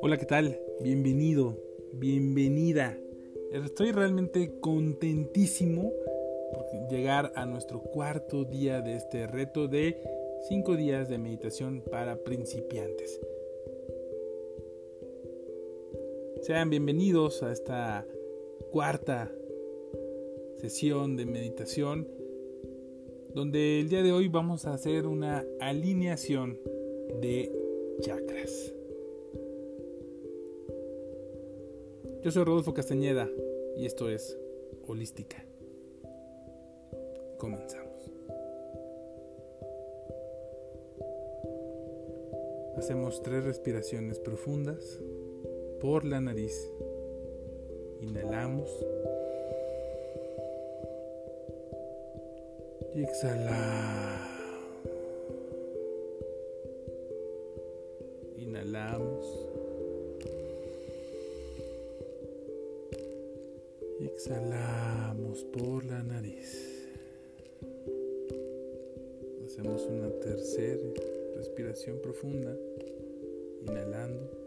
Hola, ¿qué tal? Bienvenido, bienvenida. Estoy realmente contentísimo por llegar a nuestro cuarto día de este reto de 5 días de meditación para principiantes. Sean bienvenidos a esta cuarta sesión de meditación donde el día de hoy vamos a hacer una alineación de chakras. Yo soy Rodolfo Castañeda y esto es Holística. Comenzamos. Hacemos tres respiraciones profundas por la nariz. Inhalamos. Y exhalamos. Inhalamos. exhalamos por la nariz. Hacemos una tercera respiración profunda, inhalando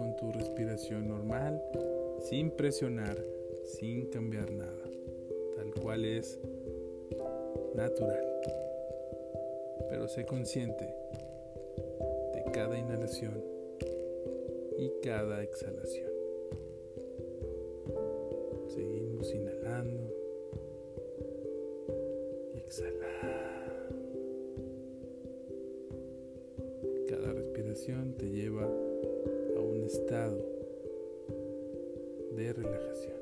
con tu respiración normal, sin presionar, sin cambiar nada, tal cual es natural pero sé consciente de cada inhalación y cada exhalación. Estado de relajación.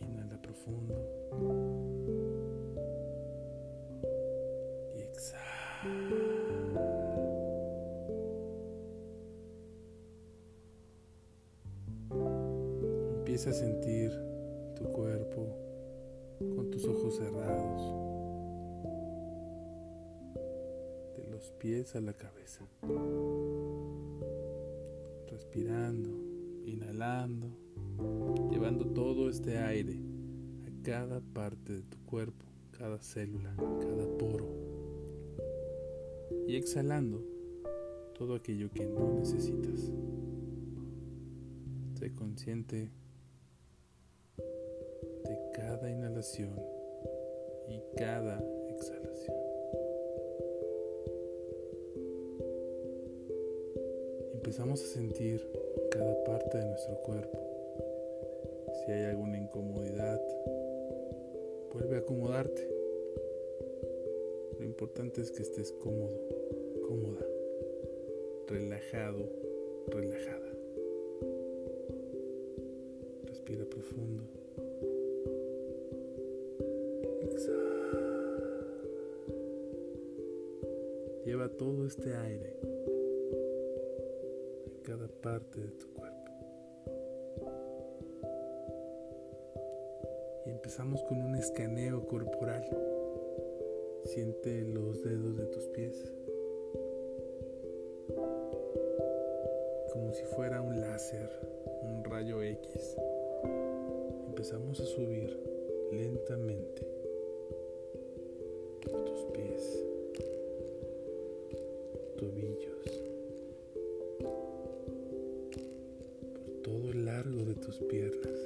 Inhala profundo. Empieza a sentir tu cuerpo con tus ojos cerrados, pies a la cabeza, respirando, inhalando, llevando todo este aire a cada parte de tu cuerpo, cada célula, cada poro y exhalando todo aquello que no necesitas. Sé consciente de cada inhalación y cada Empezamos a sentir cada parte de nuestro cuerpo. Si hay alguna incomodidad, vuelve a acomodarte. Lo importante es que estés cómodo cómoda, relajado, relajada. Respira profundo. Exhala. Lleva todo este aire cada parte de tu cuerpo. Y empezamos con un escaneo corporal. Siente los dedos de tus pies. como si fuera un láser, un rayo X. Empezamos a subir lentamente por tus pies, tobillos, de tus piernas.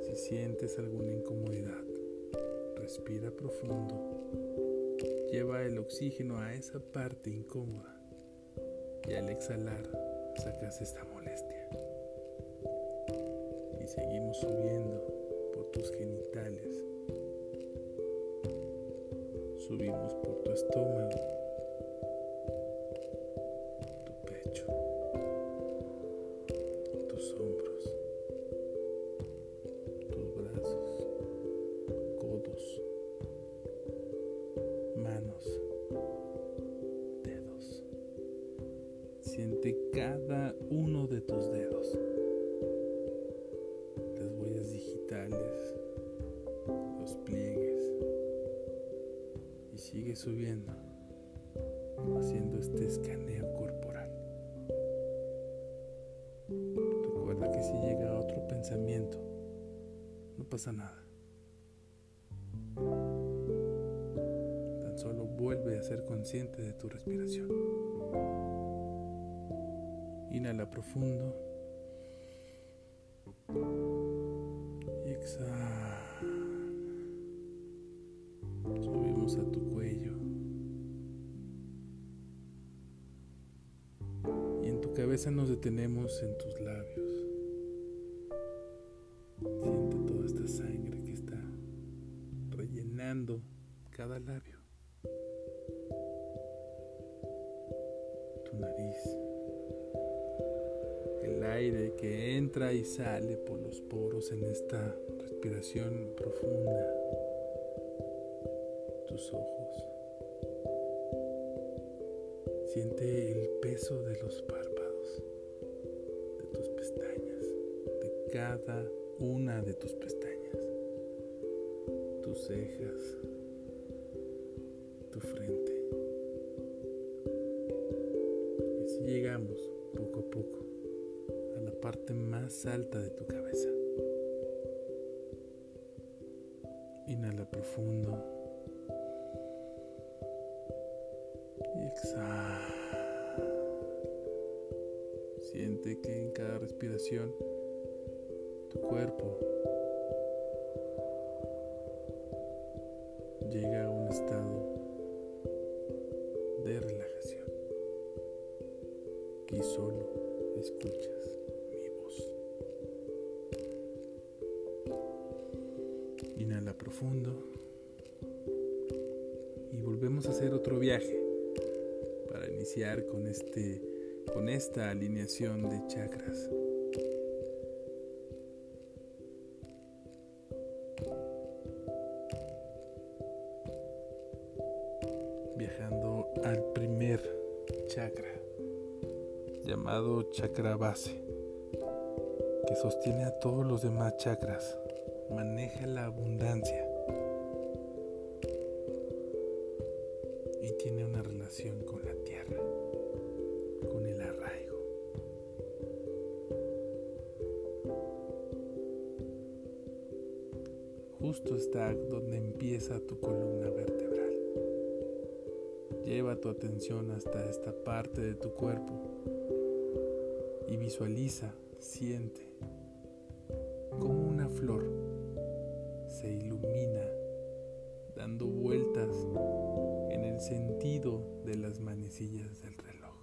Si sientes alguna incomodidad, respira profundo. Lleva el oxígeno a esa parte incómoda y al exhalar sacas esta molestia. Y seguimos subiendo por tus genitales. Subimos por tu estómago, sigue subiendo haciendo este escaneo corporal. Recuerda que si llega otro pensamiento, no pasa nada. Tan solo vuelve a ser consciente de tu respiración. Inhala profundo. Cabeza nos detenemos en tus labios. Siente toda esta sangre que está rellenando cada labio. Tu nariz aire que entra y sale por los poros en esta respiración profunda. Tus ojos. Siente el peso de los párpados, cada una de tus pestañas, tus cejas, tu frente. Y así llegamos poco a poco parte más alta de tu cabeza. Inhala profundo. Y exhala. Siente que en cada respiración tu cuerpo llega a un estado de relajación. Y solo escuchas. Inhala profundo. Y volvemos a hacer otro viaje para iniciar con este con esta alineación de chakras. Chakra base que sostiene a todos los demás chakras maneja la abundancia y tiene una relación con la tierra, con el arraigo. Justo está donde empieza tu columna vertebral. Lleva tu atención hasta esta parte de tu cuerpo y visualiza, siente como una flor se ilumina dando vueltas en el sentido de las manecillas del reloj.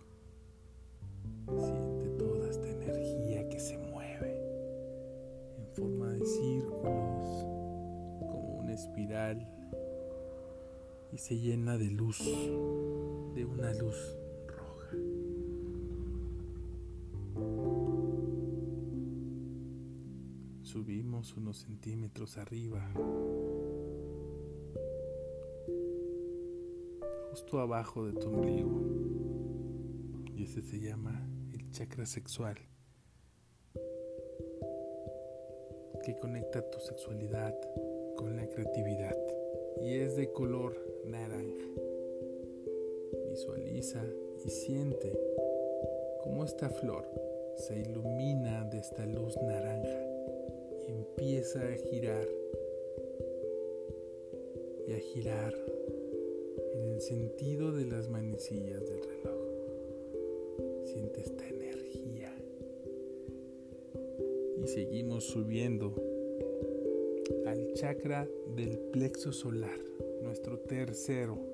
Siente toda esta energía que se mueve en forma de círculos, como una espiral, y se llena de luz, de una luz subimos unos centímetros arriba, justo abajo de tu ombligo. Y ese se llama el chakra sexual, que conecta tu sexualidad con la creatividad. Y es de color naranja. Visualiza y siente cómo esta flor se ilumina de esta luz naranja empieza a girar y a girar en el sentido de las manecillas del reloj. Siente esta energía y seguimos subiendo al chakra del plexo solar, nuestro tercero.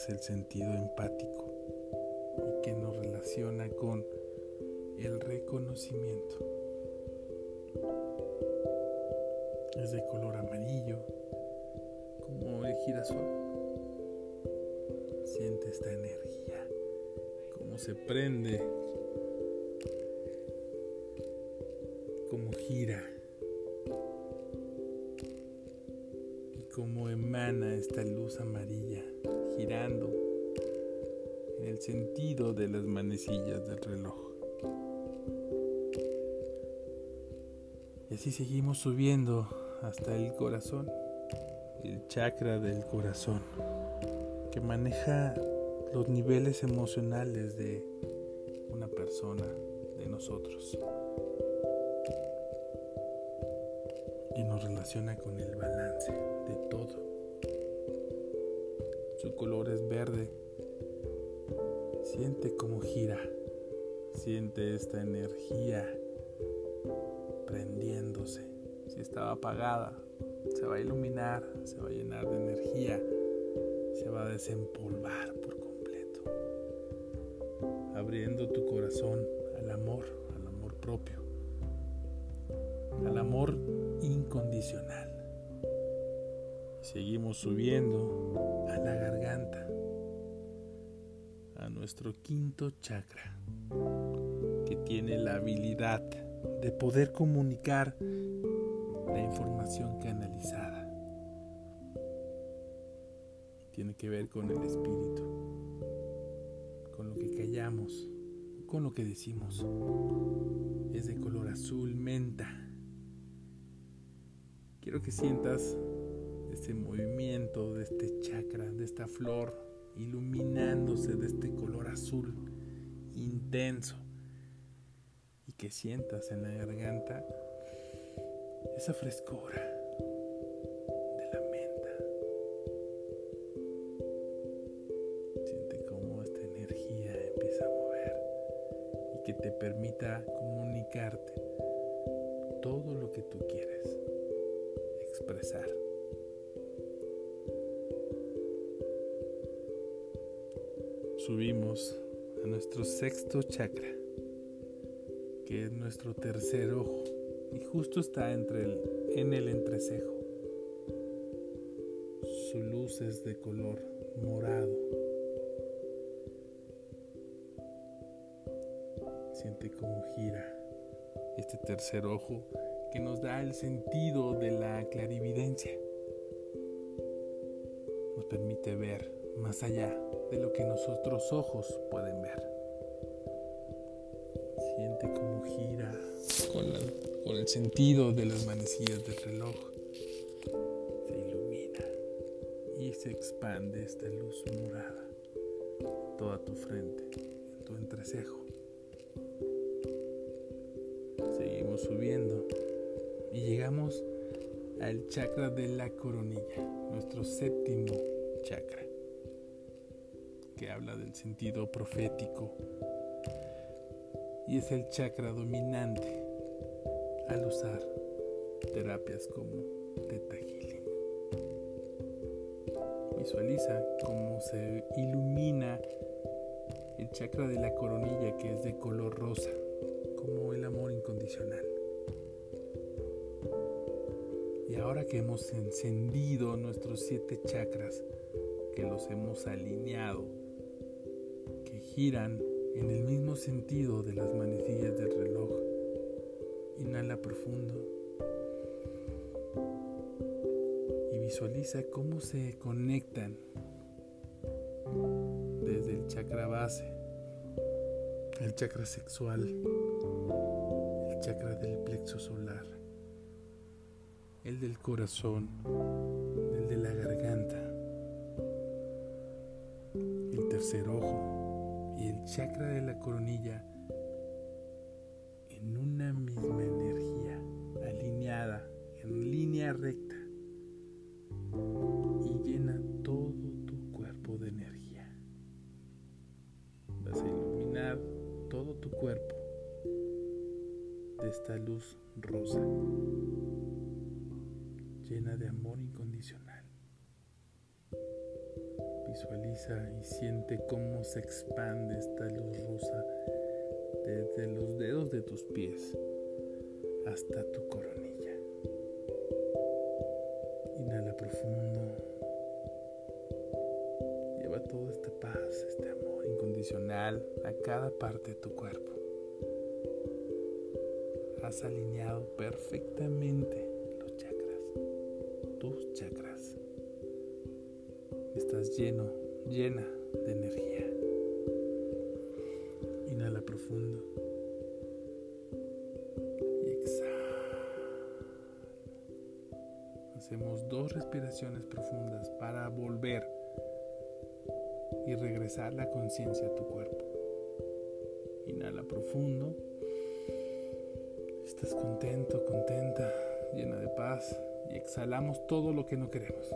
Es el sentido empático y que nos relaciona con el reconocimiento. Es de color amarillo, como el girasol. Siente esta energía, como se prende, como gira. y como emana esta luz amarilla girando en el sentido de las manecillas del reloj. Y así seguimos subiendo hasta el corazón, el chakra del corazón, que maneja los niveles emocionales de una persona, de nosotros. Y nos relaciona con el balance de todo. Su color es verde. Siente cómo gira. Siente esta energía prendiéndose. Si estaba apagada, se va a iluminar, se va a llenar de energía, se va a desempolvar por completo, abriendo tu corazón al amor, al amor propio, al amor incondicional. Seguimos subiendo a la garganta, a nuestro quinto chakra, que tiene la habilidad de poder comunicar la información canalizada. Tiene que ver con el espíritu, con lo que callamos, con lo que decimos. Es de color azul menta. Quiero que sientas este movimiento de este chakra, de esta flor, iluminándose de este color azul intenso que sientas en la garganta esa frescura de la menta. Siente cómo esta energía empieza a mover y que te permita comunicarte todo lo que tú quieres expresar. Subimos a nuestro sexto chakra que es nuestro tercer ojo y justo está entre en el entrecejo. Su luz es de color morado. Siente cómo gira este tercer ojo que nos da el sentido de la clarividencia. Nos permite ver más allá de lo que nuestros ojos pueden ver. Siente cómo gira con, el sentido de las manecillas del reloj. Se ilumina y se expande esta luz morada. Toda tu frente, en tu entrecejo. Seguimos subiendo y llegamos al chakra de la coronilla, nuestro séptimo chakra, que habla del sentido profético y es el chakra dominante al usar terapias como Theta. Visualiza cómo se ilumina el chakra de la coronilla que es de color rosa, como el amor incondicional. Y ahora que hemos encendido nuestros siete chakras, que los hemos alineado, giran en el mismo sentido de las manecillas del reloj. Inhala profundo y visualiza cómo se conectan desde el chakra base, el chakra sexual, el chakra del plexo solar, el del corazón, el de la garganta, el tercer ojo y el chakra de la coronilla en una misma energía, alineada, en línea recta, y llena todo tu cuerpo de energía. Vas a iluminar todo tu cuerpo de esta luz rosa, llena de amor incondicional. Visualiza y siente cómo se expande esta luz rosa desde los dedos de tus pies hasta tu coronilla. Inhala profundo. Lleva toda esta paz, este amor incondicional a cada parte de tu cuerpo. Has alineado perfectamente lleno, llena de energía. Inhala profundo y exhala. Hacemos dos respiraciones profundas para volver y regresar la conciencia a tu cuerpo. Inhala profundo. Estás contento, contenta, llena de paz y exhalamos todo lo que no queremos.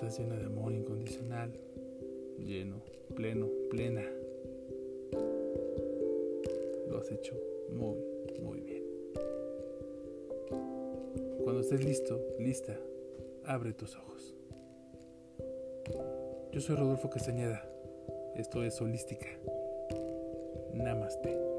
Estás llena de amor incondicional, lleno, pleno, plena. Lo has hecho muy, muy bien. Cuando estés listo, lista, abre tus ojos. Yo soy Rodolfo Castañeda. Esto es Holística. Namaste.